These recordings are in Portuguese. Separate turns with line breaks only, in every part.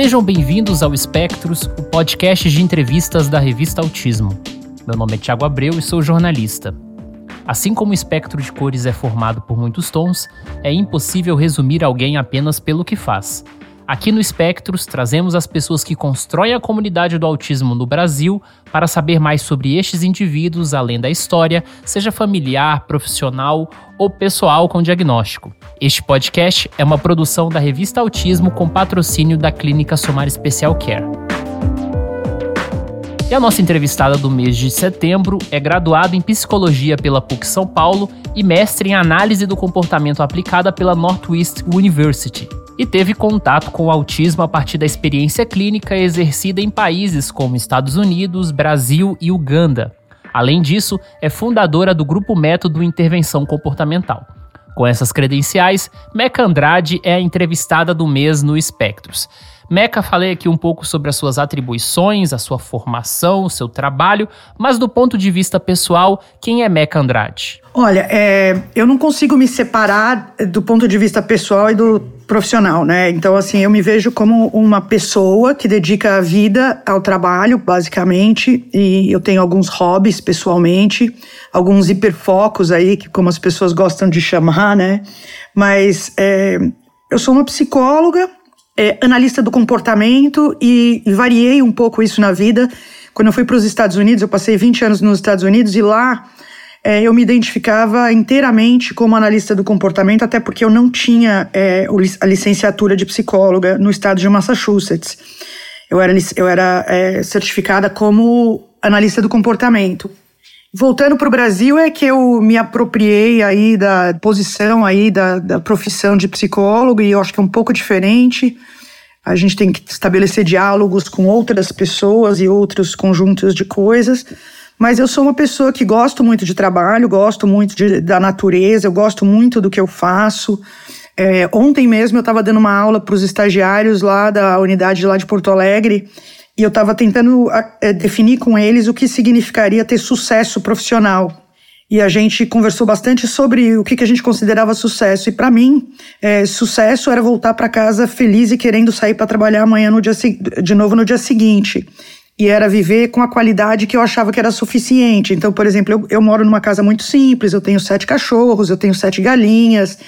Sejam bem-vindos ao Espectros, o podcast de entrevistas da revista Autismo. Meu nome é Tiago Abreu e sou jornalista. Assim como o espectro de cores é formado por muitos tons, é impossível resumir alguém apenas pelo que faz. Aqui no Espectros, trazemos as pessoas que constroem a comunidade do autismo no Brasil para saber mais sobre estes indivíduos, além da história, seja familiar, profissional ou pessoal com diagnóstico. Este podcast é uma produção da revista Autismo com patrocínio da Clínica Somar Special Care. E a nossa entrevistada do mês de setembro é graduada em psicologia pela PUC São Paulo e mestre em análise do comportamento aplicada pela Northwest University e teve contato com o autismo a partir da experiência clínica exercida em países como Estados Unidos, Brasil e Uganda. Além disso, é fundadora do Grupo Método Intervenção Comportamental. Com essas credenciais, Meca Andrade é a entrevistada do mês no Espectros. Meca, falei aqui um pouco sobre as suas atribuições, a sua formação, o seu trabalho, mas do ponto de vista pessoal, quem é Meca Andrade?
Olha, é, eu não consigo me separar do ponto de vista pessoal e do profissional, né? Então, assim, eu me vejo como uma pessoa que dedica a vida ao trabalho, basicamente, e eu tenho alguns hobbies pessoalmente, alguns hiperfocos aí, que como as pessoas gostam de chamar, né? Mas é, eu sou uma psicóloga é, analista do comportamento e, e variei um pouco isso na vida. Quando eu fui para os Estados Unidos, eu passei 20 anos nos Estados Unidos e lá é, eu me identificava inteiramente como analista do comportamento, até porque eu não tinha é, a licenciatura de psicóloga no estado de Massachusetts. Eu era, eu era é, certificada como analista do comportamento. Voltando para o Brasil é que eu me apropriei aí da posição aí da, da profissão de psicólogo e eu acho que é um pouco diferente. A gente tem que estabelecer diálogos com outras pessoas e outros conjuntos de coisas. Mas eu sou uma pessoa que gosto muito de trabalho, gosto muito de, da natureza, eu gosto muito do que eu faço. É, ontem mesmo eu estava dando uma aula para os estagiários lá da unidade lá de Porto Alegre e eu estava tentando é, definir com eles o que significaria ter sucesso profissional. E a gente conversou bastante sobre o que, que a gente considerava sucesso. E para mim, é, sucesso era voltar para casa feliz e querendo sair para trabalhar amanhã no dia, de novo no dia seguinte. E era viver com a qualidade que eu achava que era suficiente. Então, por exemplo, eu, eu moro numa casa muito simples, eu tenho sete cachorros, eu tenho sete galinhas,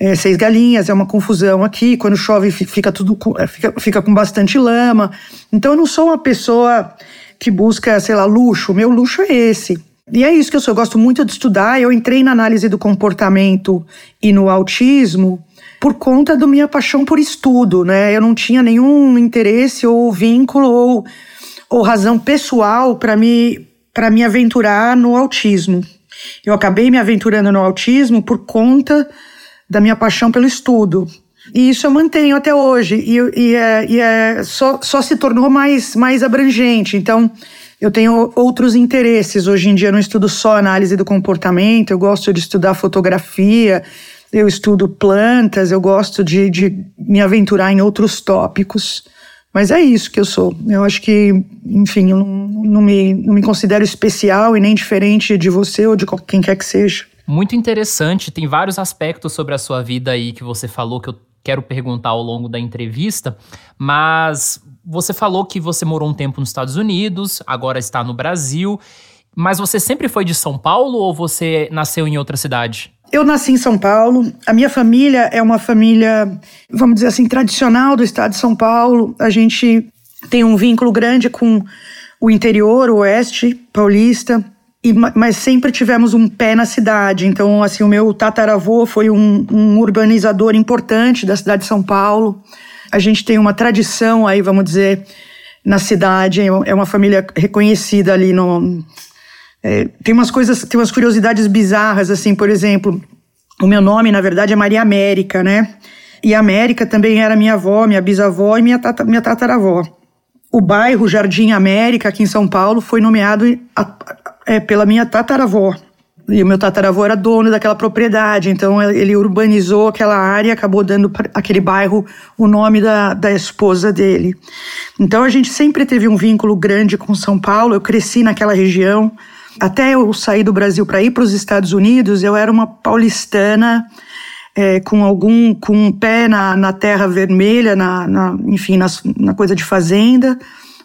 é, seis galinhas, é uma confusão aqui. Quando chove, fica tudo é, fica, fica com bastante lama. Então eu não sou uma pessoa que busca, sei lá, luxo. Meu luxo é esse. E é isso que eu sou. Eu gosto muito de estudar. Eu entrei na análise do comportamento e no autismo por conta da minha paixão por estudo, né? Eu não tinha nenhum interesse ou vínculo ou, ou razão pessoal para me para me aventurar no autismo. Eu acabei me aventurando no autismo por conta da minha paixão pelo estudo. E isso eu mantenho até hoje. E, e, é, e é, só, só se tornou mais, mais abrangente. Então, eu tenho outros interesses. Hoje em dia, eu não estudo só análise do comportamento, eu gosto de estudar fotografia, eu estudo plantas, eu gosto de, de me aventurar em outros tópicos. Mas é isso que eu sou. Eu acho que, enfim, eu não, não, me, não me considero especial e nem diferente de você ou de quem quer que seja
muito interessante. Tem vários aspectos sobre a sua vida aí que você falou que eu quero perguntar ao longo da entrevista, mas você falou que você morou um tempo nos Estados Unidos, agora está no Brasil. Mas você sempre foi de São Paulo ou você nasceu em outra cidade?
Eu nasci em São Paulo. A minha família é uma família, vamos dizer assim, tradicional do estado de São Paulo. A gente tem um vínculo grande com o interior, o oeste paulista. E, mas sempre tivemos um pé na cidade. Então, assim, o meu tataravô foi um, um urbanizador importante da cidade de São Paulo. A gente tem uma tradição aí, vamos dizer, na cidade. É uma família reconhecida ali no. É, tem umas coisas, tem umas curiosidades bizarras, assim, por exemplo, o meu nome, na verdade, é Maria América, né? E América também era minha avó, minha bisavó e minha, tata, minha tataravó. O bairro Jardim América, aqui em São Paulo, foi nomeado é, pela minha tataravó. E o meu tataravô era dono daquela propriedade, então ele urbanizou aquela área acabou dando aquele bairro o nome da, da esposa dele. Então a gente sempre teve um vínculo grande com São Paulo, eu cresci naquela região. Até eu sair do Brasil para ir para os Estados Unidos, eu era uma paulistana é, com algum, com um pé na, na terra vermelha, na, na enfim, na, na coisa de fazenda,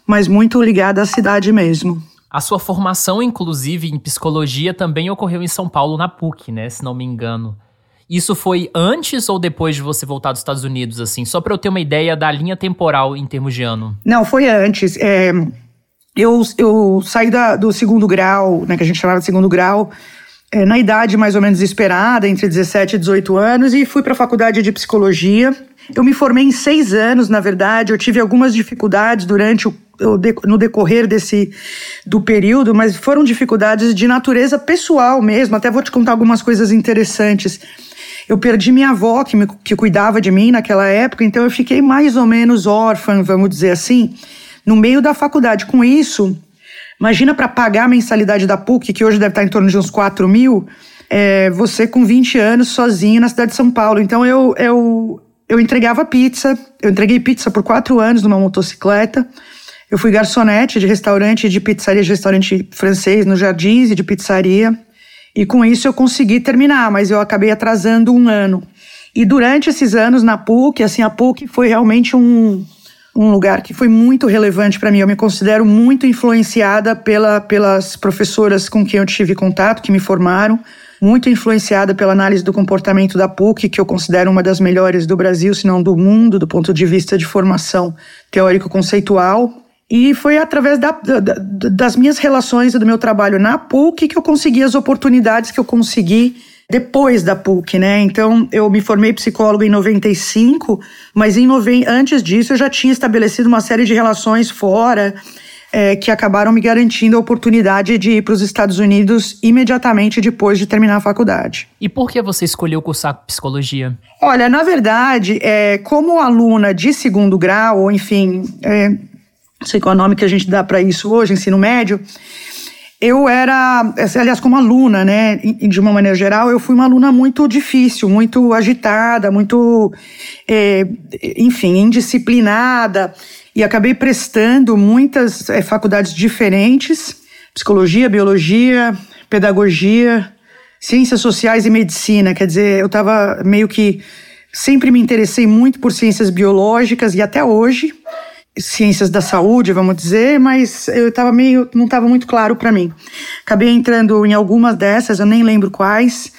mas muito ligada à cidade mesmo.
A sua formação, inclusive, em psicologia também ocorreu em São Paulo, na PUC, né? Se não me engano. Isso foi antes ou depois de você voltar dos Estados Unidos, assim? Só para eu ter uma ideia da linha temporal em termos de ano.
Não, foi antes. É, eu, eu saí da, do segundo grau, né, que a gente chamava de segundo grau, é, na idade mais ou menos esperada, entre 17 e 18 anos, e fui para a faculdade de psicologia. Eu me formei em seis anos, na verdade. Eu tive algumas dificuldades durante o, no decorrer desse do período, mas foram dificuldades de natureza pessoal mesmo. Até vou te contar algumas coisas interessantes. Eu perdi minha avó, que, me, que cuidava de mim naquela época, então eu fiquei mais ou menos órfã, vamos dizer assim, no meio da faculdade. Com isso, Imagina para pagar a mensalidade da PUC, que hoje deve estar em torno de uns 4 mil, é, você com 20 anos sozinho na cidade de São Paulo. Então eu, eu, eu entregava pizza, eu entreguei pizza por quatro anos numa motocicleta. Eu fui garçonete de restaurante, de pizzaria, de restaurante francês no Jardins e de pizzaria. E com isso eu consegui terminar, mas eu acabei atrasando um ano. E durante esses anos na PUC, assim, a PUC foi realmente um, um lugar que foi muito relevante para mim. Eu me considero muito influenciada pela, pelas professoras com quem eu tive contato, que me formaram, muito influenciada pela análise do comportamento da PUC, que eu considero uma das melhores do Brasil, se não do mundo, do ponto de vista de formação teórico-conceitual. E foi através da, da, das minhas relações e do meu trabalho na PUC que eu consegui as oportunidades que eu consegui depois da PUC, né? Então, eu me formei psicólogo em 95, mas em noven... antes disso eu já tinha estabelecido uma série de relações fora é, que acabaram me garantindo a oportunidade de ir para os Estados Unidos imediatamente depois de terminar a faculdade.
E por que você escolheu cursar psicologia?
Olha, na verdade, é, como aluna de segundo grau, ou enfim, é, qual é que a gente dá para isso hoje, ensino médio, eu era, aliás, como aluna, né, de uma maneira geral, eu fui uma aluna muito difícil, muito agitada, muito, é, enfim, indisciplinada, e acabei prestando muitas é, faculdades diferentes: psicologia, biologia, pedagogia, ciências sociais e medicina. Quer dizer, eu estava meio que sempre me interessei muito por ciências biológicas e até hoje ciências da saúde, vamos dizer, mas eu estava meio, não estava muito claro para mim. Acabei entrando em algumas dessas, eu nem lembro quais,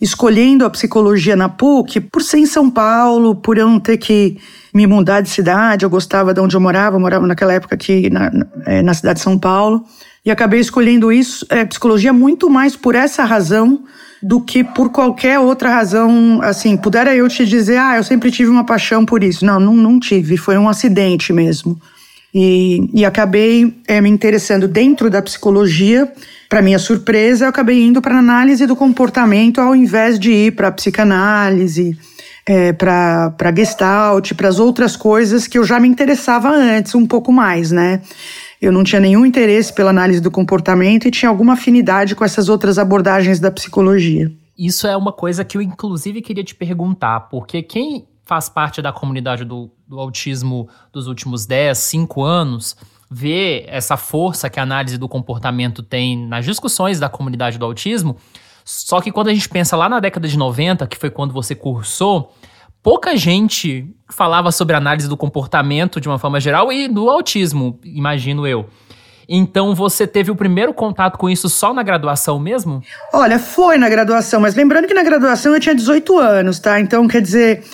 escolhendo a psicologia na PUC por ser em São Paulo, por eu não ter que me mudar de cidade, eu gostava de onde eu morava, eu morava naquela época aqui na, é, na cidade de São Paulo, e acabei escolhendo isso, é, psicologia muito mais por essa razão do que por qualquer outra razão, assim, pudera eu te dizer, ah, eu sempre tive uma paixão por isso. Não, não, não tive, foi um acidente mesmo. E, e acabei é, me interessando dentro da psicologia. Para minha surpresa, eu acabei indo para análise do comportamento ao invés de ir para psicanálise, é, para gestalt, para as outras coisas que eu já me interessava antes um pouco mais, né? Eu não tinha nenhum interesse pela análise do comportamento e tinha alguma afinidade com essas outras abordagens da psicologia.
Isso é uma coisa que eu, inclusive, queria te perguntar, porque quem faz parte da comunidade do, do autismo dos últimos 10, 5 anos, vê essa força que a análise do comportamento tem nas discussões da comunidade do autismo. Só que quando a gente pensa lá na década de 90, que foi quando você cursou, pouca gente falava sobre análise do comportamento de uma forma geral e do autismo, imagino eu. Então você teve o primeiro contato com isso só na graduação mesmo?
Olha, foi na graduação, mas lembrando que na graduação eu tinha 18 anos, tá? Então, quer dizer,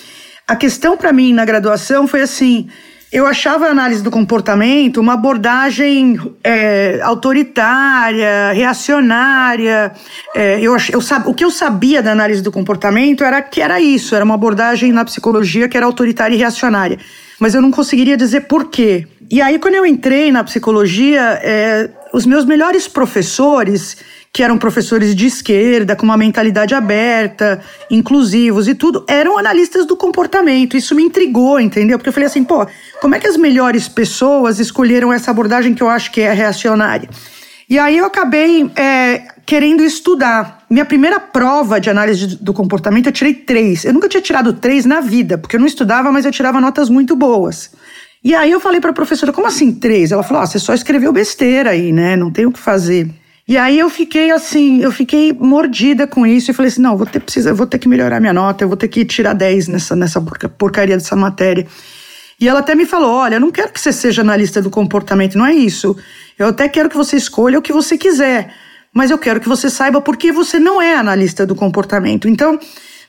a questão para mim na graduação foi assim: eu achava a análise do comportamento uma abordagem é, autoritária, reacionária. É, eu, eu, o que eu sabia da análise do comportamento era que era isso, era uma abordagem na psicologia que era autoritária e reacionária. Mas eu não conseguiria dizer por quê. E aí, quando eu entrei na psicologia, é, os meus melhores professores que eram professores de esquerda, com uma mentalidade aberta, inclusivos e tudo, eram analistas do comportamento. Isso me intrigou, entendeu? Porque eu falei assim, pô, como é que as melhores pessoas escolheram essa abordagem que eu acho que é reacionária? E aí eu acabei é, querendo estudar. Minha primeira prova de análise do comportamento eu tirei três. Eu nunca tinha tirado três na vida, porque eu não estudava, mas eu tirava notas muito boas. E aí eu falei para a professora, como assim três? Ela falou, ah, você só escreveu besteira aí, né? Não tem o que fazer. E aí eu fiquei assim, eu fiquei mordida com isso e falei assim, não, vou ter, precisa, vou ter que melhorar minha nota, eu vou ter que tirar 10 nessa, nessa porcaria dessa matéria. E ela até me falou, olha, eu não quero que você seja analista do comportamento, não é isso. Eu até quero que você escolha o que você quiser, mas eu quero que você saiba por que você não é analista do comportamento. Então,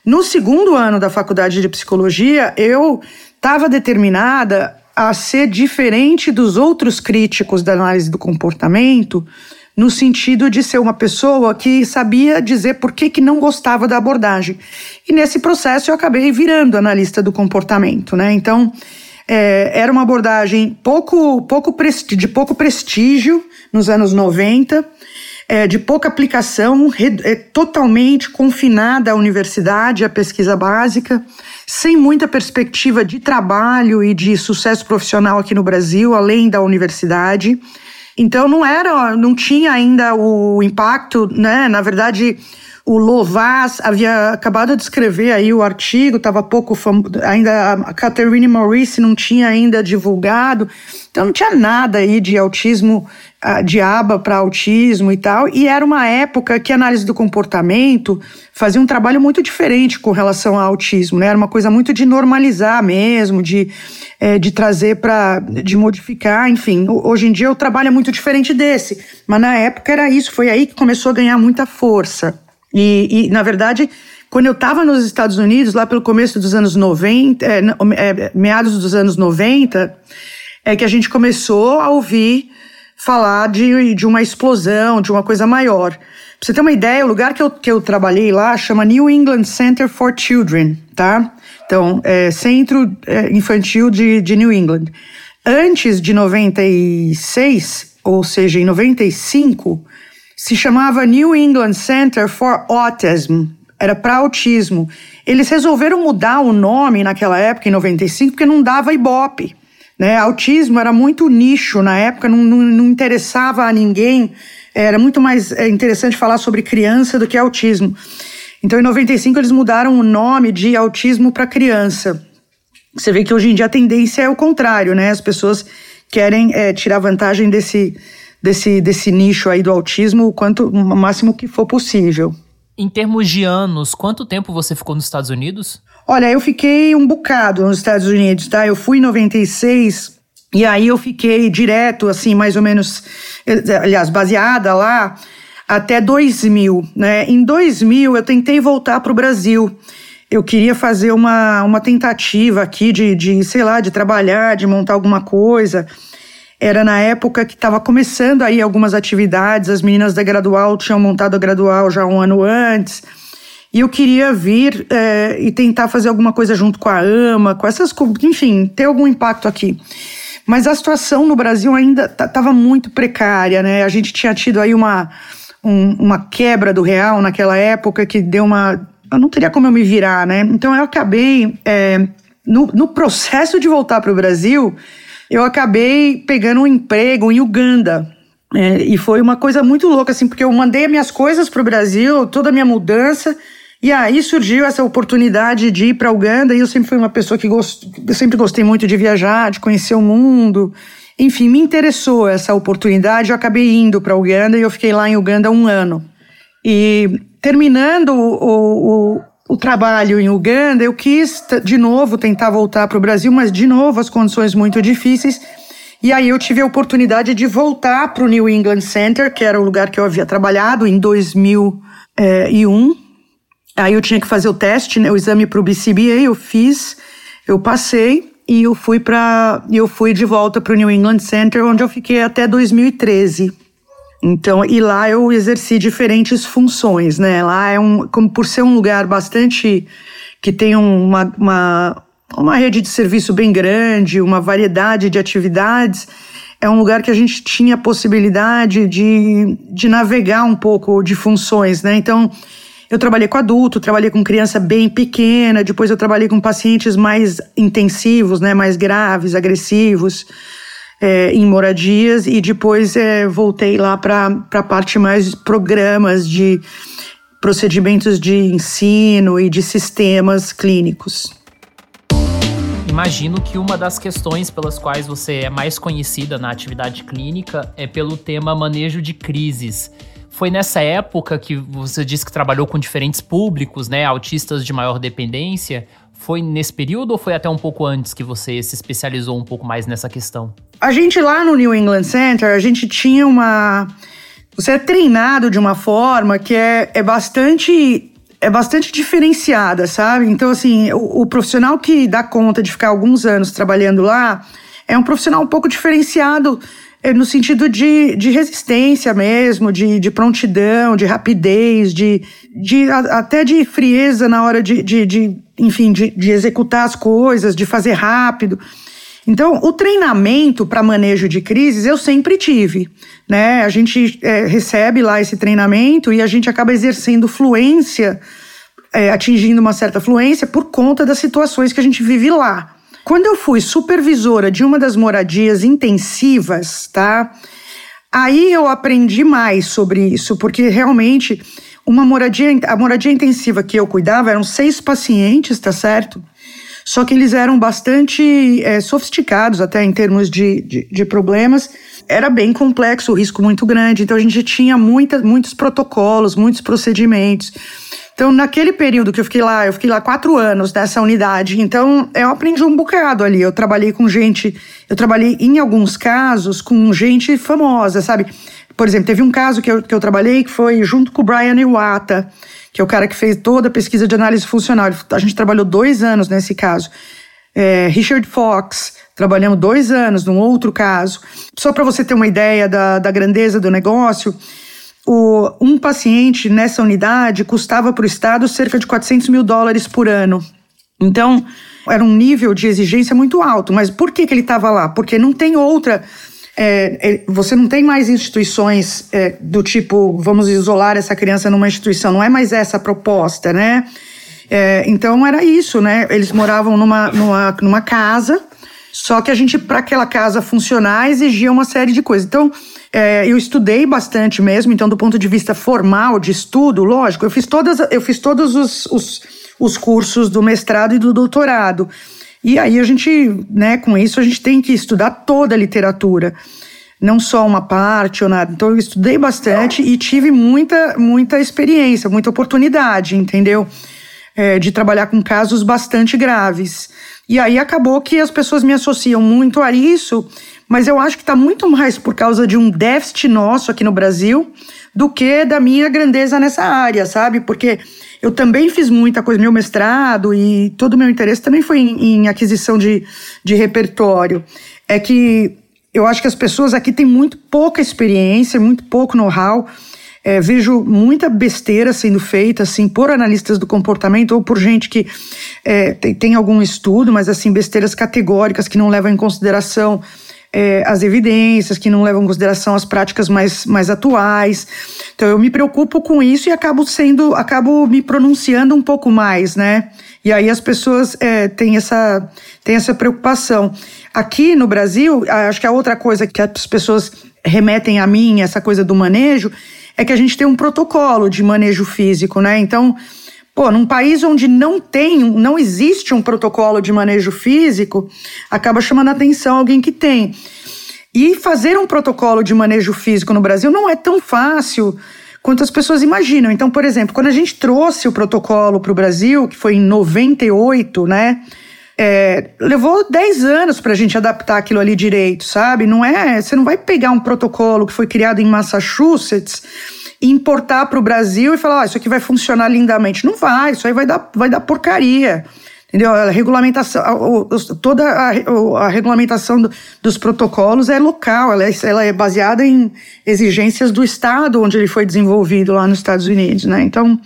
no segundo ano da faculdade de psicologia, eu estava determinada a ser diferente dos outros críticos da análise do comportamento, no sentido de ser uma pessoa que sabia dizer por que, que não gostava da abordagem. E nesse processo eu acabei virando analista do comportamento, né? Então, é, era uma abordagem pouco, pouco de pouco prestígio nos anos 90, é, de pouca aplicação, é, totalmente confinada à universidade, à pesquisa básica, sem muita perspectiva de trabalho e de sucesso profissional aqui no Brasil, além da universidade. Então não era, não tinha ainda o impacto, né? Na verdade, o Lovaz havia acabado de escrever aí o artigo, estava pouco ainda a Catherine Maurice não tinha ainda divulgado, então não tinha nada aí de autismo, de aba para autismo e tal. E era uma época que a análise do comportamento fazia um trabalho muito diferente com relação ao autismo, né? Era uma coisa muito de normalizar mesmo, de, é, de trazer para, de modificar, enfim. Hoje em dia o trabalho é muito diferente desse, mas na época era isso, foi aí que começou a ganhar muita força. E, e na verdade, quando eu estava nos Estados Unidos, lá pelo começo dos anos 90, é, é, meados dos anos 90, é que a gente começou a ouvir falar de, de uma explosão, de uma coisa maior. Pra você ter uma ideia, o lugar que eu, que eu trabalhei lá chama New England Center for Children, tá? Então, é Centro é, Infantil de, de New England. Antes de 96, ou seja, em 95, se chamava New England Center for Autism, era para autismo. Eles resolveram mudar o nome naquela época, em 95, porque não dava ibope. Né? Autismo era muito nicho na época, não, não, não interessava a ninguém, era muito mais é, interessante falar sobre criança do que autismo. Então, em 95, eles mudaram o nome de autismo para criança. Você vê que hoje em dia a tendência é o contrário, né? As pessoas querem é, tirar vantagem desse, desse, desse nicho aí do autismo o quanto o máximo que for possível.
Em termos de anos, quanto tempo você ficou nos Estados Unidos?
Olha, eu fiquei um bocado nos Estados Unidos, tá? Eu fui em 96 e aí eu fiquei direto, assim, mais ou menos, aliás, baseada lá até 2000, né? Em 2000 eu tentei voltar para o Brasil. Eu queria fazer uma, uma tentativa aqui de, de, sei lá, de trabalhar, de montar alguma coisa. Era na época que estava começando aí algumas atividades, as meninas da Gradual tinham montado a Gradual já um ano antes. E eu queria vir é, e tentar fazer alguma coisa junto com a AMA, com essas coisas, enfim, ter algum impacto aqui. Mas a situação no Brasil ainda estava muito precária, né? A gente tinha tido aí uma, um, uma quebra do real naquela época que deu uma. Eu não teria como eu me virar, né? Então eu acabei, é, no, no processo de voltar para o Brasil, eu acabei pegando um emprego em Uganda. É, e foi uma coisa muito louca, assim, porque eu mandei minhas coisas para o Brasil, toda a minha mudança, e aí surgiu essa oportunidade de ir para Uganda, e eu sempre fui uma pessoa que gost... sempre gostei muito de viajar, de conhecer o mundo. Enfim, me interessou essa oportunidade, eu acabei indo para Uganda e eu fiquei lá em Uganda um ano. E terminando o, o, o trabalho em Uganda, eu quis de novo tentar voltar para o Brasil, mas de novo as condições muito difíceis. E aí eu tive a oportunidade de voltar para o New England Center, que era o lugar que eu havia trabalhado em 2001. Aí eu tinha que fazer o teste, né, o exame para o BCBA, eu fiz, eu passei e eu fui para eu fui de volta para o New England Center, onde eu fiquei até 2013. Então, e lá eu exerci diferentes funções, né? Lá é um, como por ser um lugar bastante que tem uma, uma, uma rede de serviço bem grande, uma variedade de atividades, é um lugar que a gente tinha a possibilidade de, de navegar um pouco de funções, né? Então, eu trabalhei com adulto, trabalhei com criança bem pequena, depois eu trabalhei com pacientes mais intensivos, né, mais graves, agressivos é, em moradias e depois é, voltei lá para a parte mais programas de procedimentos de ensino e de sistemas clínicos.
Imagino que uma das questões pelas quais você é mais conhecida na atividade clínica é pelo tema manejo de crises. Foi nessa época que você disse que trabalhou com diferentes públicos, né? Autistas de maior dependência. Foi nesse período ou foi até um pouco antes que você se especializou um pouco mais nessa questão?
A gente lá no New England Center, a gente tinha uma. Você é treinado de uma forma que é, é bastante. É bastante diferenciada, sabe? Então, assim, o, o profissional que dá conta de ficar alguns anos trabalhando lá é um profissional um pouco diferenciado é no sentido de, de resistência mesmo, de, de prontidão, de rapidez, de, de até de frieza na hora de, de, de enfim, de, de executar as coisas, de fazer rápido. Então, o treinamento para manejo de crises eu sempre tive, né? A gente é, recebe lá esse treinamento e a gente acaba exercendo fluência, é, atingindo uma certa fluência por conta das situações que a gente vive lá. Quando eu fui supervisora de uma das moradias intensivas, tá? Aí eu aprendi mais sobre isso, porque realmente uma moradia, a moradia intensiva que eu cuidava eram seis pacientes, tá certo? Só que eles eram bastante é, sofisticados, até em termos de, de, de, problemas. Era bem complexo, o risco muito grande. Então a gente tinha muita, muitos protocolos, muitos procedimentos. Então, naquele período que eu fiquei lá, eu fiquei lá quatro anos nessa unidade. Então, eu aprendi um bocado ali. Eu trabalhei com gente, eu trabalhei em alguns casos com gente famosa, sabe? Por exemplo, teve um caso que eu, que eu trabalhei que foi junto com o Brian Iwata, que é o cara que fez toda a pesquisa de análise funcional. A gente trabalhou dois anos nesse caso. É, Richard Fox, trabalhamos dois anos num outro caso. Só para você ter uma ideia da, da grandeza do negócio, o, um paciente nessa unidade custava para o Estado cerca de 400 mil dólares por ano. Então, era um nível de exigência muito alto. Mas por que, que ele estava lá? Porque não tem outra. É, é, você não tem mais instituições é, do tipo, vamos isolar essa criança numa instituição, não é mais essa a proposta, né? É, então era isso, né? Eles moravam numa, numa, numa casa, só que a gente, para aquela casa funcionar, exigia uma série de coisas. Então, é, eu estudei bastante mesmo, então, do ponto de vista formal, de estudo, lógico, eu fiz, todas, eu fiz todos os, os, os cursos do mestrado e do doutorado. E aí a gente, né, com isso, a gente tem que estudar toda a literatura, não só uma parte ou nada. Então, eu estudei bastante e tive muita, muita experiência, muita oportunidade, entendeu? É, de trabalhar com casos bastante graves. E aí acabou que as pessoas me associam muito a isso mas eu acho que está muito mais por causa de um déficit nosso aqui no Brasil do que da minha grandeza nessa área, sabe? Porque eu também fiz muita coisa, meu mestrado e todo o meu interesse também foi em, em aquisição de, de repertório. É que eu acho que as pessoas aqui têm muito pouca experiência, muito pouco know-how. É, vejo muita besteira sendo feita assim por analistas do comportamento ou por gente que é, tem, tem algum estudo, mas assim besteiras categóricas que não levam em consideração é, as evidências, que não levam em consideração as práticas mais, mais atuais. Então eu me preocupo com isso e acabo sendo, acabo me pronunciando um pouco mais, né? E aí as pessoas é, têm, essa, têm essa preocupação. Aqui no Brasil, acho que a outra coisa que as pessoas remetem a mim, essa coisa do manejo, é que a gente tem um protocolo de manejo físico, né? Então, Pô, num país onde não tem, não existe um protocolo de manejo físico, acaba chamando a atenção alguém que tem. E fazer um protocolo de manejo físico no Brasil não é tão fácil quanto as pessoas imaginam. Então, por exemplo, quando a gente trouxe o protocolo para o Brasil, que foi em 98, né? É, levou 10 anos para a gente adaptar aquilo ali direito, sabe? Não é. Você não vai pegar um protocolo que foi criado em Massachusetts importar para o Brasil e falar, isso aqui vai funcionar lindamente. Não vai, isso aí vai dar, vai dar porcaria. Entendeu? A regulamentação, toda a, a regulamentação do, dos protocolos é local, ela é, ela é baseada em exigências do estado onde ele foi desenvolvido lá nos Estados Unidos, né? Então,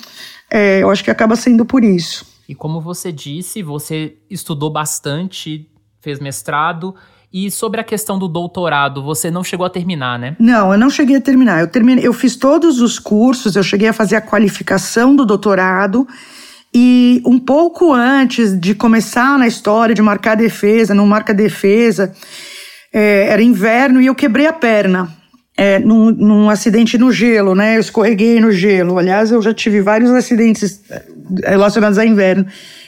é, eu acho que acaba sendo por isso.
E como você disse, você estudou bastante, fez mestrado e sobre a questão do doutorado, você não chegou a terminar, né?
Não, eu não cheguei a terminar. Eu terminei, eu fiz todos os cursos, eu cheguei a fazer a qualificação do doutorado. E um pouco antes de começar na história de marcar defesa, não marca defesa, é, era inverno e eu quebrei a perna. É, num, num, acidente no gelo, né? Eu escorreguei no gelo. Aliás, eu já tive vários acidentes relacionados a inverno.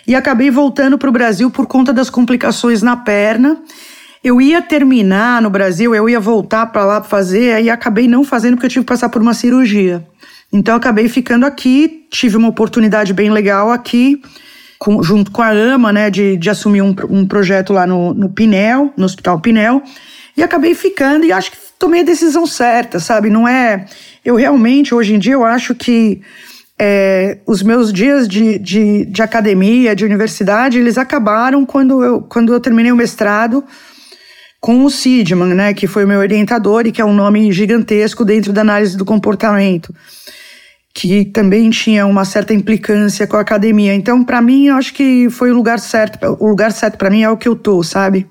E acabei voltando para o Brasil por conta das complicações na perna Eu ia terminar no Brasil, eu ia voltar para lá fazer, aí acabei não fazendo porque eu tive que passar por uma cirurgia. Então acabei ficando aqui, tive uma oportunidade bem legal aqui, com, junto com a AMA, né, de, de assumir um, um projeto lá no, no Pinel, no Hospital Pinel, e acabei ficando e acho que tomei a decisão certa, sabe? Não é. Eu realmente, hoje em dia, eu acho que é, os meus dias de, de, de, academia, de universidade, eles acabaram quando eu, quando eu terminei o mestrado com o Sidman, né, que foi o meu orientador e que é um nome gigantesco dentro da análise do comportamento que também tinha uma certa implicância com a academia. Então, para mim, eu acho que foi o lugar certo. O lugar certo para mim é o que eu tô, sabe?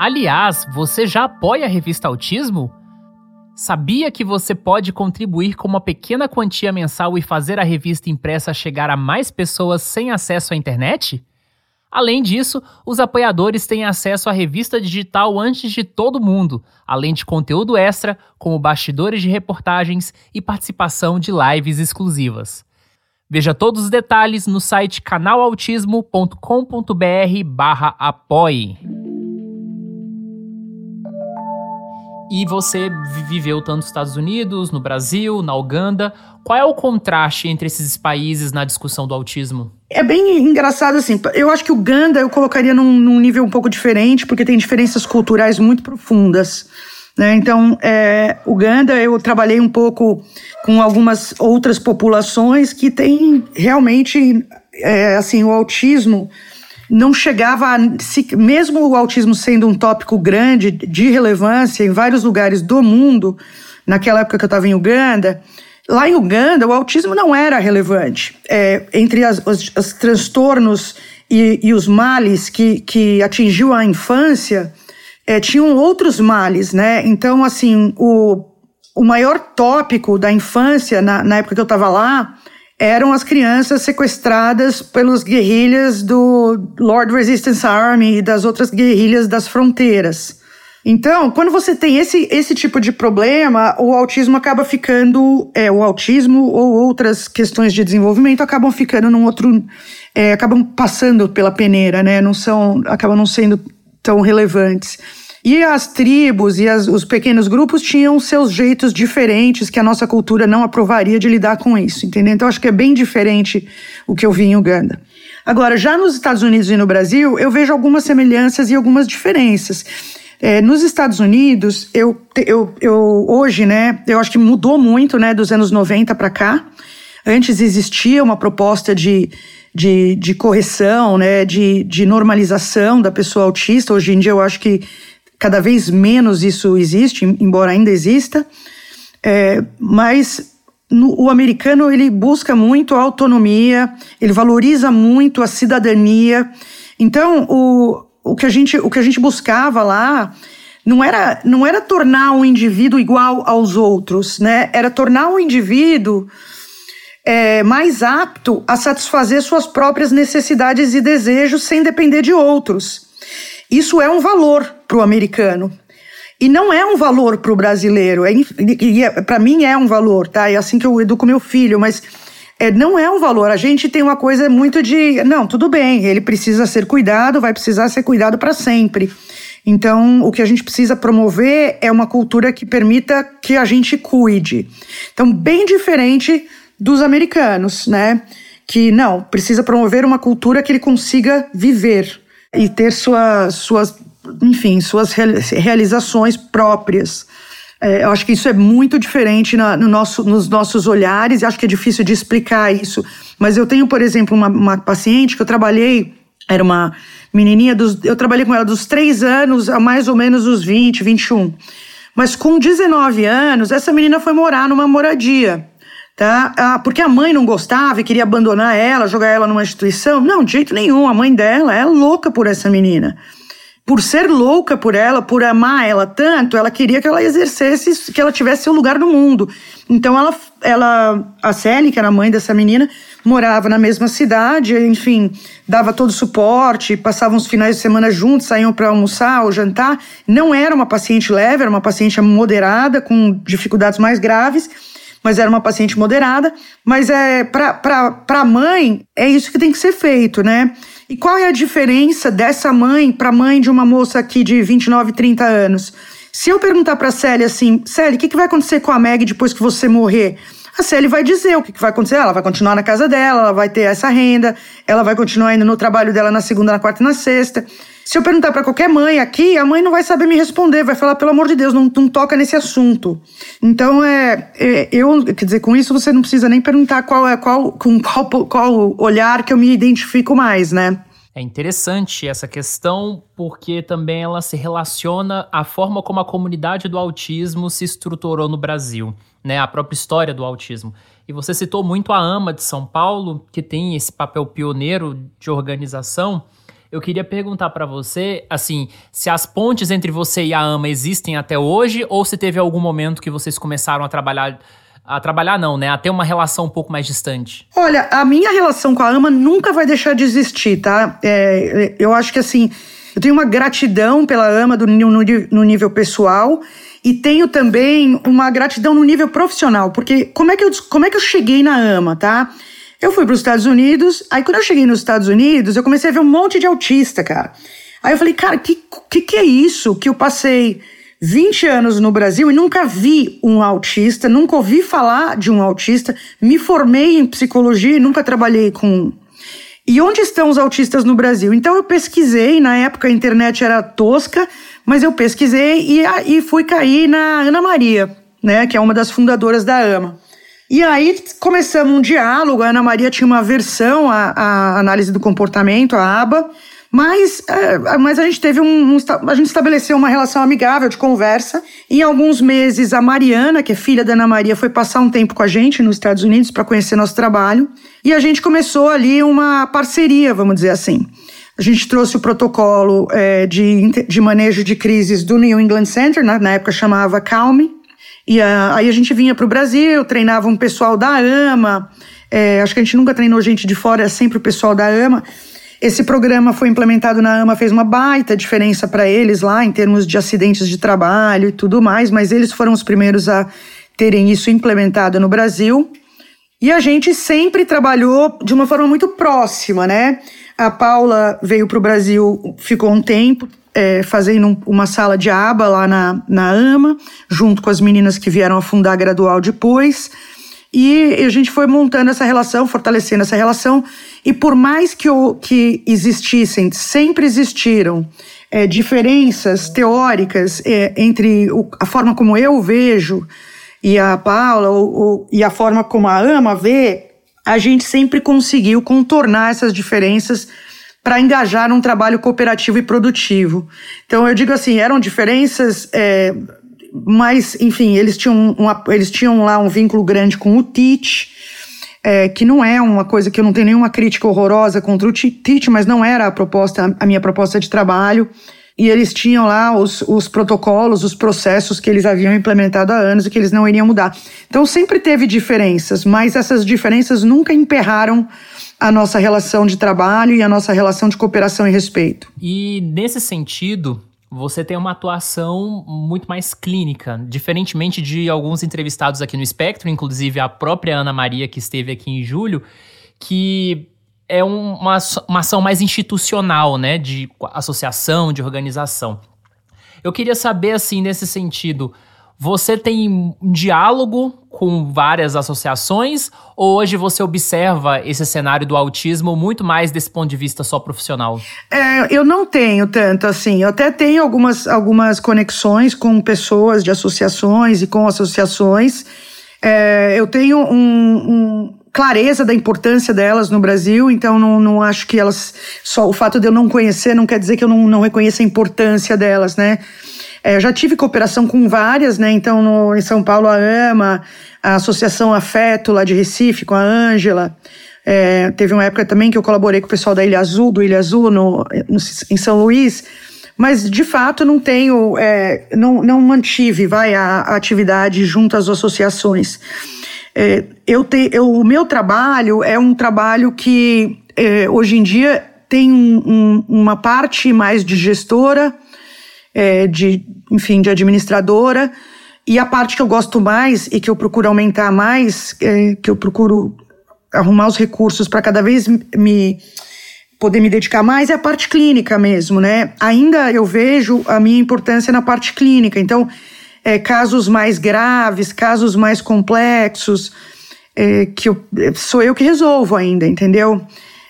Aliás, você já apoia a revista Autismo? Sabia que você pode contribuir com uma pequena quantia mensal e fazer a revista impressa chegar a mais pessoas sem acesso à internet? Além disso, os apoiadores têm acesso à revista digital antes de todo mundo, além de conteúdo extra, como bastidores de reportagens e participação de lives exclusivas. Veja todos os detalhes no site canalautismo.com.br/apoie. E você viveu tanto nos Estados Unidos, no Brasil, na Uganda. Qual é o contraste entre esses países na discussão do autismo?
É bem engraçado, assim. Eu acho que Uganda eu colocaria num, num nível um pouco diferente, porque tem diferenças culturais muito profundas. Né? Então, é, Uganda, eu trabalhei um pouco com algumas outras populações que têm realmente, é, assim, o autismo não chegava a, mesmo o autismo sendo um tópico grande de relevância em vários lugares do mundo, naquela época que eu estava em Uganda, lá em Uganda o autismo não era relevante. É, entre as, os, os transtornos e, e, os males que, que atingiu a infância, é, tinham outros males, né? Então, assim, o, o maior tópico da infância, na, na época que eu estava lá, eram as crianças sequestradas pelos guerrilhas do Lord Resistance Army e das outras guerrilhas das fronteiras. Então, quando você tem esse, esse tipo de problema, o autismo acaba ficando, é, o autismo ou outras questões de desenvolvimento acabam ficando num outro, é, acabam passando pela peneira, né? Não são, acabam não sendo tão relevantes. E as tribos e as, os pequenos grupos tinham seus jeitos diferentes que a nossa cultura não aprovaria de lidar com isso, entendeu? Então acho que é bem diferente o que eu vi em Uganda. Agora, já nos Estados Unidos e no Brasil, eu vejo algumas semelhanças e algumas diferenças. É, nos Estados Unidos, eu, eu, eu hoje, né, eu acho que mudou muito, né, dos anos 90 para cá. Antes existia uma proposta de, de, de correção, né, de, de normalização da pessoa autista. Hoje em dia, eu acho que Cada vez menos isso existe, embora ainda exista, é, mas no, o americano ele busca muito a autonomia, ele valoriza muito a cidadania. Então, o, o, que, a gente, o que a gente buscava lá não era, não era tornar um indivíduo igual aos outros, né? Era tornar o um indivíduo é, mais apto a satisfazer suas próprias necessidades e desejos sem depender de outros. Isso é um valor para o americano. E não é um valor para o brasileiro. É, é para mim é um valor, tá? É assim que eu educo meu filho, mas é, não é um valor. A gente tem uma coisa muito de. Não, tudo bem, ele precisa ser cuidado, vai precisar ser cuidado para sempre. Então, o que a gente precisa promover é uma cultura que permita que a gente cuide. Então, bem diferente dos americanos, né? Que não, precisa promover uma cultura que ele consiga viver e ter sua, suas, enfim, suas realizações próprias. É, eu acho que isso é muito diferente na, no nosso, nos nossos olhares, e acho que é difícil de explicar isso. Mas eu tenho, por exemplo, uma, uma paciente que eu trabalhei, era uma menininha, dos, eu trabalhei com ela dos 3 anos a mais ou menos os 20, 21. Mas com 19 anos, essa menina foi morar numa moradia tá? Ah, porque a mãe não gostava e queria abandonar ela, jogar ela numa instituição. Não, de jeito nenhum. A mãe dela é louca por essa menina. Por ser louca por ela, por amar ela tanto, ela queria que ela exercesse, que ela tivesse seu lugar no mundo. Então ela, ela a Sally, que era a mãe dessa menina, morava na mesma cidade, enfim, dava todo o suporte, passavam os finais de semana juntos, saíam para almoçar ou jantar. Não era uma paciente leve, era uma paciente moderada, com dificuldades mais graves mas era uma paciente moderada. Mas é para a mãe, é isso que tem que ser feito, né? E qual é a diferença dessa mãe para mãe de uma moça aqui de 29, 30 anos? Se eu perguntar para a Célia assim, Célia, o que, que vai acontecer com a Meg depois que você morrer? A Célia vai dizer o que, que vai acontecer. Ela vai continuar na casa dela, ela vai ter essa renda, ela vai continuar indo no trabalho dela na segunda, na quarta e na sexta. Se eu perguntar para qualquer mãe aqui, a mãe não vai saber me responder, vai falar, pelo amor de Deus, não, não toca nesse assunto. Então, é, é, eu, quer dizer, com isso você não precisa nem perguntar qual é qual, com qual, qual olhar que eu me identifico mais, né?
É interessante essa questão porque também ela se relaciona à forma como a comunidade do autismo se estruturou no Brasil, né? A própria história do autismo. E você citou muito a AMA de São Paulo, que tem esse papel pioneiro de organização. Eu queria perguntar para você, assim, se as pontes entre você e a AMA existem até hoje ou se teve algum momento que vocês começaram a trabalhar a trabalhar não, né? A ter uma relação um pouco mais distante.
Olha, a minha relação com a AMA nunca vai deixar de existir, tá? É, eu acho que assim, eu tenho uma gratidão pela AMA do, no, no nível pessoal e tenho também uma gratidão no nível profissional, porque como é que eu, como é que eu cheguei na AMA, tá? Eu fui para os Estados Unidos, aí quando eu cheguei nos Estados Unidos, eu comecei a ver um monte de autista, cara. Aí eu falei, cara, que que, que é isso que eu passei 20 anos no Brasil e nunca vi um autista, nunca ouvi falar de um autista, me formei em psicologia e nunca trabalhei com. E onde estão os autistas no Brasil? Então eu pesquisei, na época a internet era tosca, mas eu pesquisei e, e fui cair na Ana Maria, né, que é uma das fundadoras da AMA. E aí começamos um diálogo. A Ana Maria tinha uma versão, a análise do comportamento, a aba, mas, é, mas a gente teve um, um, A gente estabeleceu uma relação amigável de conversa. Em alguns meses, a Mariana, que é filha da Ana Maria, foi passar um tempo com a gente nos Estados Unidos para conhecer nosso trabalho. E a gente começou ali uma parceria, vamos dizer assim. A gente trouxe o protocolo é, de, de manejo de crises do New England Center, na, na época chamava Calme, e uh, aí a gente vinha para o Brasil, treinava um pessoal da AMA. É, acho que a gente nunca treinou gente de fora, é sempre o pessoal da AMA. Esse programa foi implementado na AMA, fez uma baita diferença para eles lá, em termos de acidentes de trabalho e tudo mais, mas eles foram os primeiros a terem isso implementado no Brasil. E a gente sempre trabalhou de uma forma muito próxima, né? A Paula veio para o Brasil, ficou um tempo, é, fazendo uma sala de aba lá na, na AMA, junto com as meninas que vieram a fundar Gradual depois. E a gente foi montando essa relação, fortalecendo essa relação. E por mais que, o, que existissem, sempre existiram é, diferenças teóricas é, entre o, a forma como eu vejo e a Paula, ou, e a forma como a Ama vê, a gente sempre conseguiu contornar essas diferenças para engajar num trabalho cooperativo e produtivo. Então eu digo assim, eram diferenças, é, mas enfim, eles tinham, uma, eles tinham lá um vínculo grande com o TIT, é, que não é uma coisa que eu não tenho nenhuma crítica horrorosa contra o TIT, mas não era a proposta, a minha proposta de trabalho. E eles tinham lá os, os protocolos, os processos que eles haviam implementado há anos e que eles não iriam mudar. Então sempre teve diferenças, mas essas diferenças nunca emperraram a nossa relação de trabalho e a nossa relação de cooperação e respeito.
E nesse sentido, você tem uma atuação muito mais clínica, diferentemente de alguns entrevistados aqui no Espectro, inclusive a própria Ana Maria, que esteve aqui em julho, que é uma, uma ação mais institucional, né, de associação, de organização. Eu queria saber, assim, nesse sentido, você tem um diálogo com várias associações ou hoje você observa esse cenário do autismo muito mais desse ponto de vista só profissional?
É, eu não tenho tanto assim. Eu até tenho algumas, algumas conexões com pessoas de associações e com associações. É, eu tenho um, um clareza da importância delas no Brasil, então não, não acho que elas. Só o fato de eu não conhecer não quer dizer que eu não, não reconheça a importância delas, né? É, já tive cooperação com várias, né? Então, no, em São Paulo, a AMA, a Associação Afeto, lá de Recife, com a Ângela. É, teve uma época também que eu colaborei com o pessoal da Ilha Azul, do Ilha Azul, no, no em São Luís. Mas, de fato, não tenho, é, não, não mantive, vai, a, a, atividade junto às associações. É, eu te, eu, o meu trabalho é um trabalho que, é, hoje em dia, tem um, um, uma parte mais de gestora, é, de, enfim, de administradora. E a parte que eu gosto mais e que eu procuro aumentar mais, é, que eu procuro arrumar os recursos para cada vez me poder me dedicar mais é a parte clínica mesmo, né? Ainda eu vejo a minha importância na parte clínica. Então, é, casos mais graves, casos mais complexos, é, que eu, sou eu que resolvo ainda, entendeu?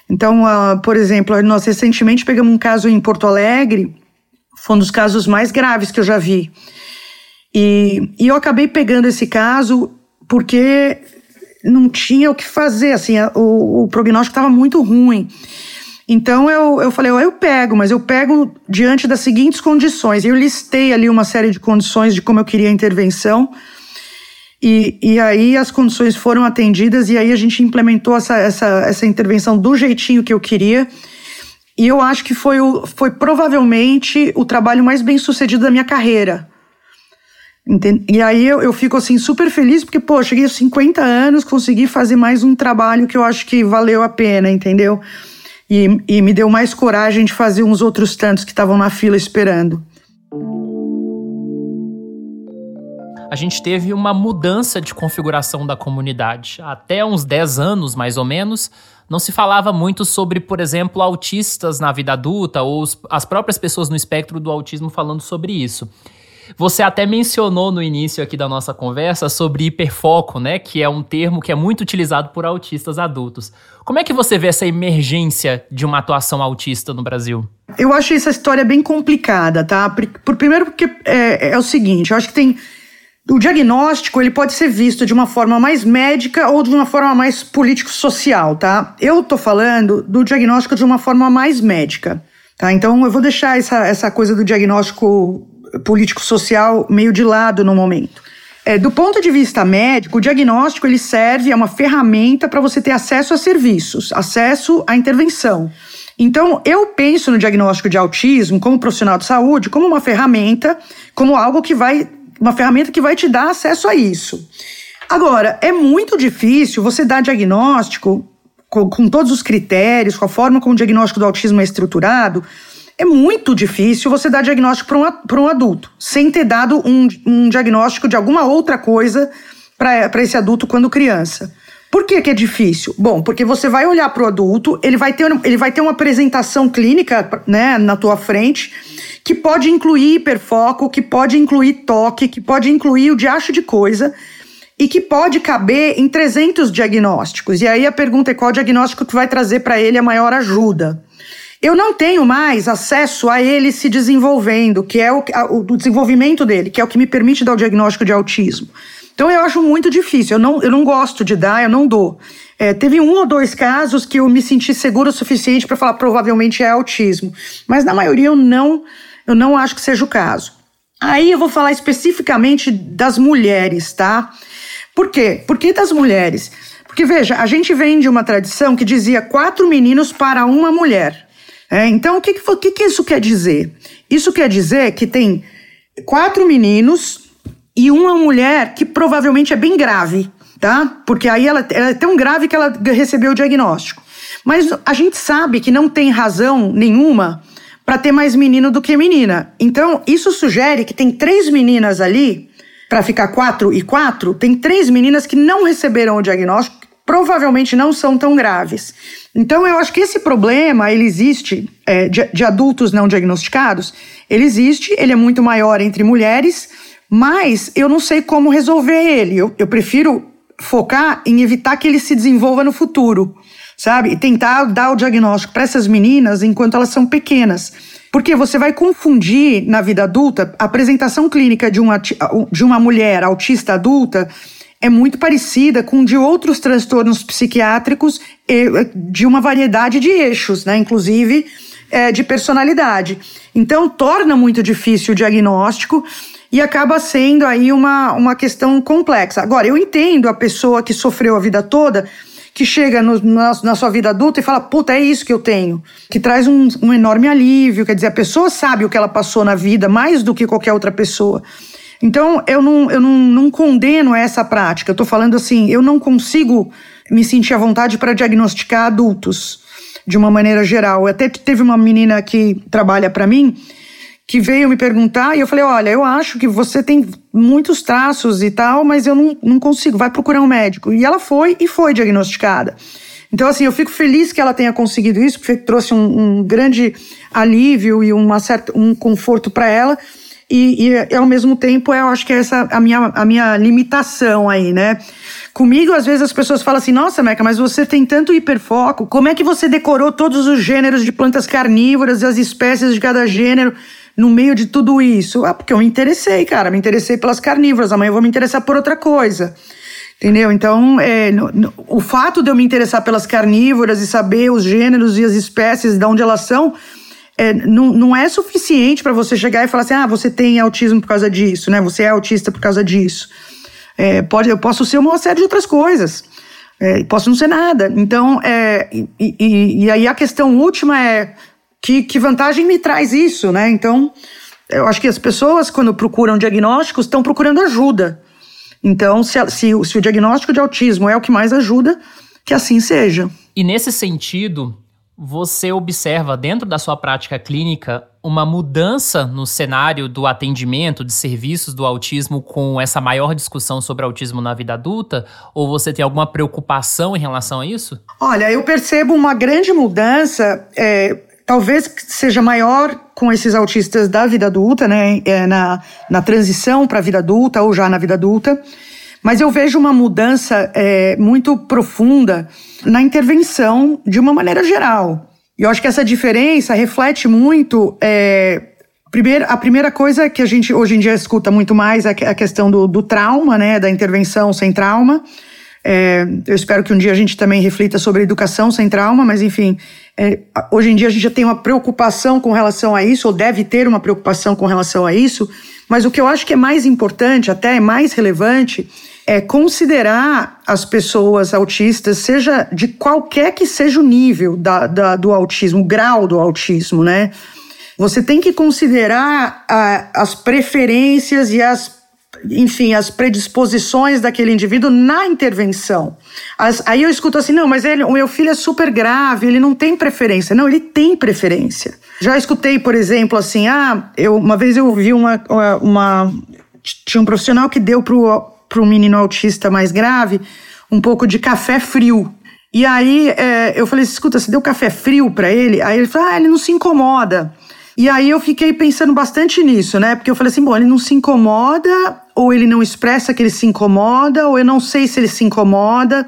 Então, uh, por exemplo, nós recentemente pegamos um caso em Porto Alegre, foi um dos casos mais graves que eu já vi. E, e eu acabei pegando esse caso porque não tinha o que fazer, assim, o, o prognóstico estava muito ruim. Então eu, eu falei, eu pego, mas eu pego diante das seguintes condições. Eu listei ali uma série de condições de como eu queria a intervenção. E, e aí as condições foram atendidas e aí a gente implementou essa, essa, essa intervenção do jeitinho que eu queria. E eu acho que foi, o, foi provavelmente o trabalho mais bem sucedido da minha carreira. E aí eu, eu fico assim super feliz porque, pô, cheguei aos 50 anos, consegui fazer mais um trabalho que eu acho que valeu a pena, entendeu? E, e me deu mais coragem de fazer uns outros tantos que estavam na fila esperando.
a gente teve uma mudança de configuração da comunidade. Até uns 10 anos, mais ou menos, não se falava muito sobre, por exemplo, autistas na vida adulta ou as próprias pessoas no espectro do autismo falando sobre isso. Você até mencionou no início aqui da nossa conversa sobre hiperfoco, né? Que é um termo que é muito utilizado por autistas adultos. Como é que você vê essa emergência de uma atuação autista no Brasil?
Eu acho essa história bem complicada, tá? Por, por primeiro porque é, é o seguinte, eu acho que tem o diagnóstico ele pode ser visto de uma forma mais médica ou de uma forma mais político-social, tá? Eu tô falando do diagnóstico de uma forma mais médica, tá? Então eu vou deixar essa, essa coisa do diagnóstico político-social meio de lado no momento. É, do ponto de vista médico, o diagnóstico ele serve, é uma ferramenta para você ter acesso a serviços, acesso à intervenção. Então, eu penso no diagnóstico de autismo como profissional de saúde como uma ferramenta, como algo que vai, uma ferramenta que vai te dar acesso a isso. Agora, é muito difícil você dar diagnóstico com, com todos os critérios, com a forma como o diagnóstico do autismo é estruturado, é muito difícil você dar diagnóstico para um, um adulto, sem ter dado um, um diagnóstico de alguma outra coisa para esse adulto quando criança. Por que, que é difícil? Bom, porque você vai olhar para o adulto, ele vai, ter, ele vai ter uma apresentação clínica né, na tua frente que pode incluir hiperfoco, que pode incluir toque, que pode incluir o diacho de coisa e que pode caber em 300 diagnósticos. E aí a pergunta é qual diagnóstico que vai trazer para ele a maior ajuda. Eu não tenho mais acesso a ele se desenvolvendo, que é o, a, o desenvolvimento dele, que é o que me permite dar o diagnóstico de autismo. Então eu acho muito difícil, eu não, eu não gosto de dar, eu não dou. É, teve um ou dois casos que eu me senti seguro o suficiente para falar provavelmente é autismo, mas na maioria eu não, eu não acho que seja o caso. Aí eu vou falar especificamente das mulheres, tá? Por quê? Por que das mulheres? Porque veja, a gente vem de uma tradição que dizia quatro meninos para uma mulher. É, então, o que, que, que isso quer dizer? Isso quer dizer que tem quatro meninos e uma mulher que provavelmente é bem grave, tá? Porque aí ela, ela é tão grave que ela recebeu o diagnóstico. Mas a gente sabe que não tem razão nenhuma para ter mais menino do que menina. Então, isso sugere que tem três meninas ali, para ficar quatro e quatro, tem três meninas que não receberam o diagnóstico, provavelmente não são tão graves. Então, eu acho que esse problema, ele existe, é, de, de adultos não diagnosticados, ele existe, ele é muito maior entre mulheres, mas eu não sei como resolver ele. Eu, eu prefiro focar em evitar que ele se desenvolva no futuro, sabe? E tentar dar o diagnóstico para essas meninas enquanto elas são pequenas. Porque você vai confundir na vida adulta a apresentação clínica de uma, de uma mulher autista adulta é muito parecida com de outros transtornos psiquiátricos de uma variedade de eixos, né? Inclusive é, de personalidade. Então torna muito difícil o diagnóstico e acaba sendo aí uma, uma questão complexa. Agora, eu entendo a pessoa que sofreu a vida toda, que chega no, na, na, sua vida adulta e fala, puta, é isso que eu tenho. Que traz um, um enorme alívio. Quer dizer, a pessoa sabe o que ela passou na vida mais do que qualquer outra pessoa. Então, eu não, eu não, não condeno essa prática. Eu estou falando assim, eu não consigo me sentir à vontade para diagnosticar adultos, de uma maneira geral. Até teve uma menina que trabalha para mim que veio me perguntar e eu falei: Olha, eu acho que você tem muitos traços e tal, mas eu não, não consigo, vai procurar um médico. E ela foi e foi diagnosticada. Então, assim, eu fico feliz que ela tenha conseguido isso, porque trouxe um, um grande alívio e uma certa, um conforto para ela. E, e, ao mesmo tempo, eu acho que é essa a minha, a minha limitação aí, né? Comigo, às vezes, as pessoas falam assim: nossa, Meca, mas você tem tanto hiperfoco, como é que você decorou todos os gêneros de plantas carnívoras e as espécies de cada gênero no meio de tudo isso? Ah, porque eu me interessei, cara, me interessei pelas carnívoras, amanhã eu vou me interessar por outra coisa. Entendeu? Então, é, no, no, o fato de eu me interessar pelas carnívoras e saber os gêneros e as espécies, de onde elas são, é, não, não é suficiente para você chegar e falar assim: ah, você tem autismo por causa disso, né? Você é autista por causa disso. É, pode, eu posso ser uma série de outras coisas. É, posso não ser nada. Então, é, e, e, e, aí a questão última é que, que vantagem me traz isso, né? Então, eu acho que as pessoas, quando procuram diagnósticos, estão procurando ajuda. Então, se, se, se o diagnóstico de autismo é o que mais ajuda, que assim seja.
E nesse sentido, você observa dentro da sua prática clínica uma mudança no cenário do atendimento de serviços do autismo com essa maior discussão sobre autismo na vida adulta? Ou você tem alguma preocupação em relação a isso?
Olha, eu percebo uma grande mudança, é, talvez seja maior com esses autistas da vida adulta, né? É, na, na transição para a vida adulta ou já na vida adulta. Mas eu vejo uma mudança é, muito profunda na intervenção de uma maneira geral. E eu acho que essa diferença reflete muito. É, primeiro, a primeira coisa que a gente hoje em dia escuta muito mais é a questão do, do trauma, né, da intervenção sem trauma. É, eu espero que um dia a gente também reflita sobre educação sem trauma, mas enfim, é, hoje em dia a gente já tem uma preocupação com relação a isso, ou deve ter uma preocupação com relação a isso. Mas o que eu acho que é mais importante, até é mais relevante, é considerar as pessoas autistas, seja de qualquer que seja o nível da, da, do autismo, o grau do autismo, né? Você tem que considerar a, as preferências e as, enfim, as predisposições daquele indivíduo na intervenção. As, aí eu escuto assim, não, mas ele, o meu filho é super grave, ele não tem preferência. Não, ele tem preferência. Já escutei, por exemplo, assim, ah, eu, uma vez eu vi uma, uma tinha um profissional que deu pro para um menino autista mais grave um pouco de café frio. E aí é, eu falei: escuta, você deu café frio para ele? Aí ele falou: ah, ele não se incomoda. E aí eu fiquei pensando bastante nisso, né? Porque eu falei assim: bom, ele não se incomoda, ou ele não expressa que ele se incomoda, ou eu não sei se ele se incomoda.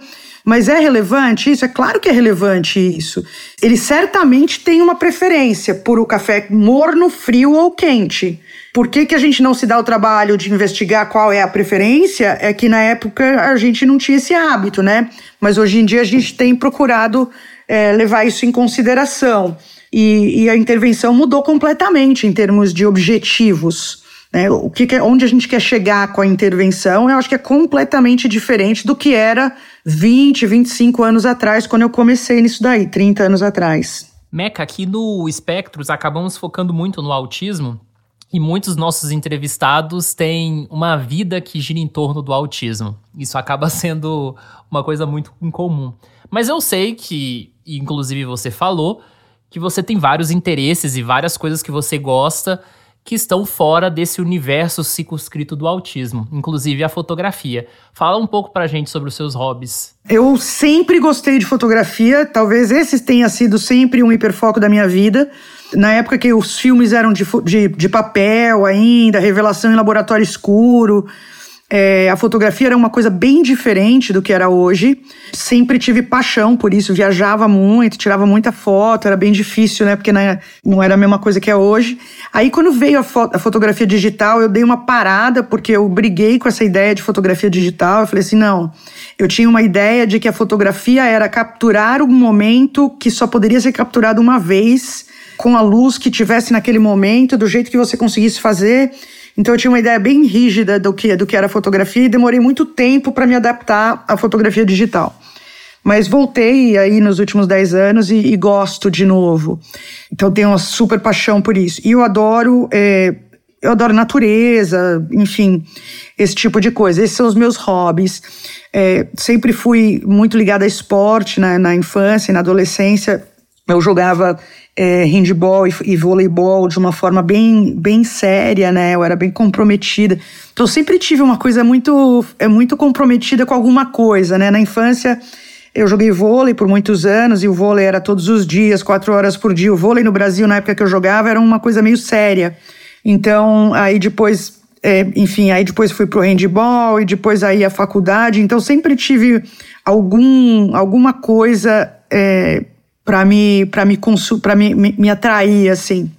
Mas é relevante isso? É claro que é relevante isso. Ele certamente tem uma preferência por o café morno, frio ou quente. Por que, que a gente não se dá o trabalho de investigar qual é a preferência? É que na época a gente não tinha esse hábito, né? Mas hoje em dia a gente tem procurado é, levar isso em consideração. E, e, a intervenção mudou completamente em termos de objetivos. Né? O que, que onde a gente quer chegar com a intervenção, eu acho que é completamente diferente do que era 20, 25 anos atrás, quando eu comecei nisso daí, 30 anos atrás.
Meca, aqui no Espectros acabamos focando muito no autismo, e muitos nossos entrevistados têm uma vida que gira em torno do autismo. Isso acaba sendo uma coisa muito incomum. Mas eu sei que, inclusive você falou, que você tem vários interesses e várias coisas que você gosta que estão fora desse universo circunscrito do autismo, inclusive a fotografia. Fala um pouco pra gente sobre os seus hobbies.
Eu sempre gostei de fotografia, talvez esse tenha sido sempre um hiperfoco da minha vida na época que os filmes eram de, de, de papel ainda, revelação em laboratório escuro, é, a fotografia era uma coisa bem diferente do que era hoje. Sempre tive paixão por isso, viajava muito, tirava muita foto, era bem difícil, né? Porque né, não era a mesma coisa que é hoje. Aí, quando veio a, fo a, fotografia digital, eu dei uma parada, porque eu briguei com essa ideia de fotografia digital. Eu falei assim: não, eu tinha uma ideia de que a fotografia era capturar um momento que só poderia ser capturado uma vez com a luz que tivesse naquele momento, do jeito que você conseguisse fazer. Então eu tinha uma ideia bem rígida do que, do que era fotografia e demorei muito tempo para me adaptar à fotografia digital. Mas voltei aí nos últimos 10 anos e, e, gosto de novo. Então tenho uma super paixão por isso. E eu adoro, é, eu adoro natureza, enfim, esse tipo de coisa. Esses são os meus hobbies. É, sempre fui muito ligada a esporte né, na infância e na adolescência. Eu jogava é, handball e, e voleibol de uma forma bem, bem séria, né? Eu era bem comprometida. Então, eu sempre tive uma coisa muito, é, muito comprometida com alguma coisa, né? Na infância, Eu joguei vôlei por muitos anos e o vôlei era todos os dias, quatro horas por dia. O vôlei no Brasil, na época que eu jogava, era uma coisa meio séria. Então, aí depois, é, enfim, aí depois fui pro handball e depois aí a faculdade. Então, sempre tive algum, alguma coisa é, para me, pra me, pra me, me, me atrair, assim.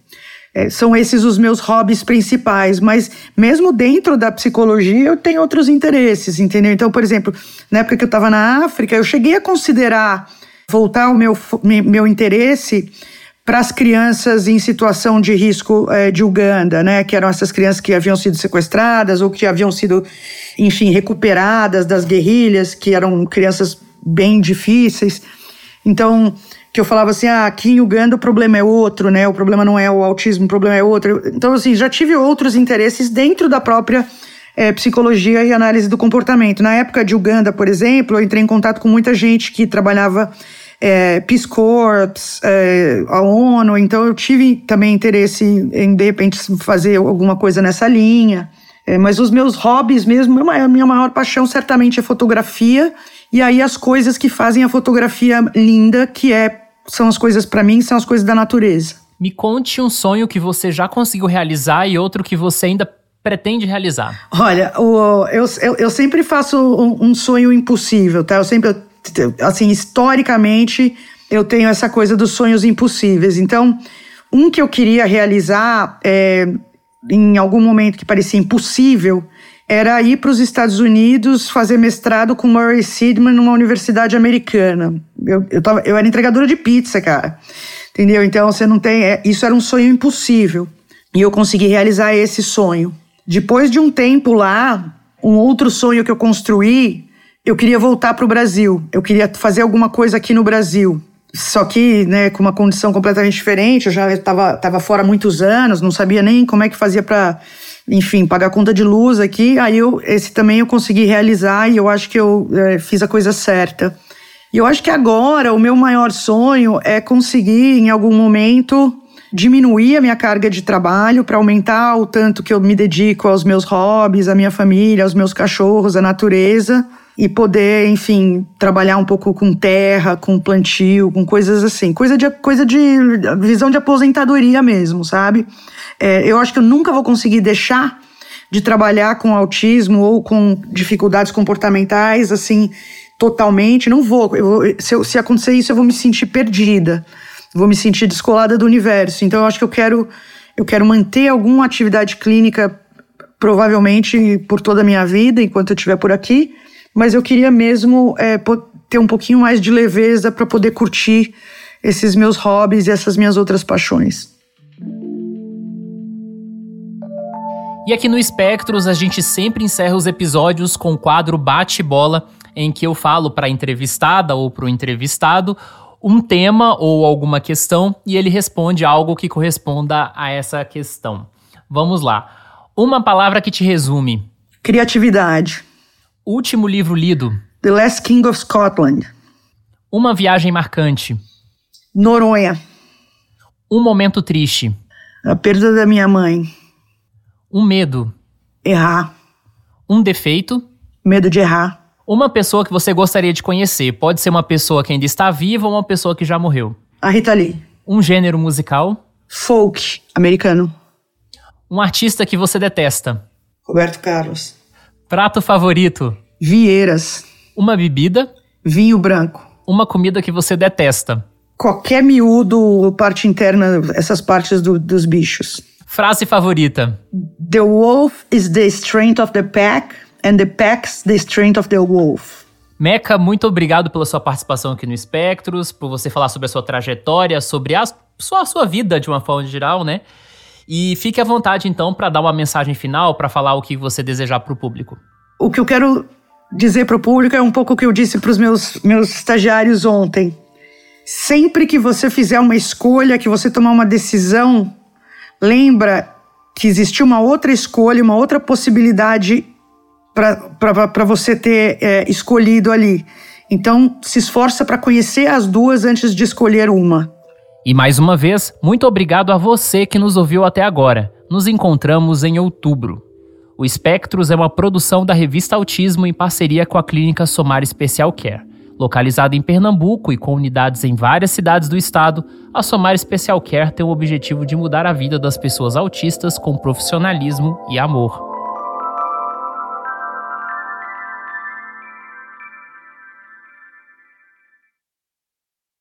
É, são esses os meus hobbies principais, mas mesmo dentro da psicologia eu tenho outros interesses, entendeu? Então, por exemplo, na época que eu estava na África, eu cheguei a considerar voltar o meu, meu interesse para as crianças em situação de risco é, de Uganda, né? Que eram essas crianças que haviam sido sequestradas ou que haviam sido, enfim, recuperadas das guerrilhas, que eram crianças bem difíceis. Então, que eu falava assim, ah, aqui em Uganda o problema é outro, né? O problema não é o autismo, o problema é outro. Então, assim, já tive outros interesses dentro da própria é, psicologia e análise do comportamento. Na época de Uganda, por exemplo, eu entrei em contato com muita gente que trabalhava é, Peace Corps, é, a ONU, então eu tive também interesse em, de repente, fazer alguma coisa nessa linha. É, mas os meus hobbies mesmo, a minha maior paixão certamente é fotografia, e aí as coisas que fazem a fotografia linda, que é são as coisas para mim, são as coisas da natureza.
Me conte um sonho que você já conseguiu realizar e outro que você ainda pretende realizar.
Olha, o, eu, eu, eu, sempre faço um, um, sonho impossível, tá? Eu sempre, assim, historicamente, eu tenho essa coisa dos sonhos impossíveis. Então, um que eu queria realizar é, em algum momento que parecia impossível era ir para os Estados Unidos fazer mestrado com Murray Sidman numa universidade americana. Eu, eu, tava, eu era entregadora de pizza, cara. Entendeu? Então você não tem. É, isso era um sonho impossível. E eu consegui realizar esse sonho. Depois de um tempo lá, um outro sonho que eu construí, eu queria voltar para o Brasil. Eu queria fazer alguma coisa aqui no Brasil. Só que, né, com uma condição completamente diferente. Eu já estava tava fora há muitos anos, não sabia nem como é que fazia para enfim, pagar conta de luz aqui. Aí eu, esse também eu consegui realizar e eu acho que eu é, fiz a coisa certa. E eu acho que agora o meu maior sonho é conseguir, em algum momento, diminuir a minha carga de trabalho para aumentar o tanto que eu me dedico aos meus hobbies, à minha família, aos meus cachorros, à natureza e poder, enfim, trabalhar um pouco com terra, com plantio, com coisas assim, coisa de coisa de visão de aposentadoria mesmo, sabe? É, eu acho que eu nunca vou conseguir deixar de trabalhar com autismo ou com dificuldades comportamentais, assim, totalmente. Não vou. se, eu, se acontecer isso, eu vou me sentir perdida. Vou me sentir descolada do universo. Então, eu acho que eu quero, eu quero manter alguma atividade clínica, provavelmente por toda a minha vida, enquanto eu estiver por aqui. Mas eu queria mesmo é, ter um pouquinho mais de leveza para poder curtir esses meus hobbies e essas minhas outras paixões.
E aqui no Espectros a gente sempre encerra os episódios com o quadro Bate-Bola, em que eu falo para a entrevistada ou para o entrevistado um tema ou alguma questão e ele responde algo que corresponda a essa questão. Vamos lá. Uma palavra que te resume:
criatividade.
Último livro lido:
The Last King of Scotland.
Uma viagem marcante:
Noronha.
Um momento triste:
a perda da minha mãe.
Um medo.
Errar.
Um defeito.
Medo de errar.
Uma pessoa que você gostaria de conhecer. Pode ser uma pessoa que ainda está viva ou uma pessoa que já morreu.
A Rita Lee.
Um gênero musical.
Folk americano.
Um artista que você detesta.
Roberto Carlos.
Prato favorito.
Vieiras.
Uma bebida.
Vinho branco.
Uma comida que você detesta.
Qualquer miúdo, parte interna, essas partes do, dos bichos.
Frase favorita:
The wolf is the strength of the pack and the pack's the strength of the wolf.
Meca, muito obrigado pela sua participação aqui no Espectros, por você falar sobre a sua trajetória, sobre a sua, a sua vida de uma forma geral, né? E fique à vontade então para dar uma mensagem final, para falar o que você desejar para o público.
O que eu quero dizer para o público é um pouco o que eu disse para os meus, meus estagiários ontem. Sempre que você fizer uma escolha, que você tomar uma decisão, lembra que existiu uma outra escolha, uma outra possibilidade para você ter é, escolhido ali. Então, se esforça para conhecer as duas antes de escolher uma.
E mais uma vez, muito obrigado a você que nos ouviu até agora. Nos encontramos em outubro. O Espectros é uma produção da revista Autismo em parceria com a clínica Somar Special Care. Localizada em Pernambuco e com unidades em várias cidades do estado, a Somar Special Care tem o objetivo de mudar a vida das pessoas autistas com profissionalismo e amor.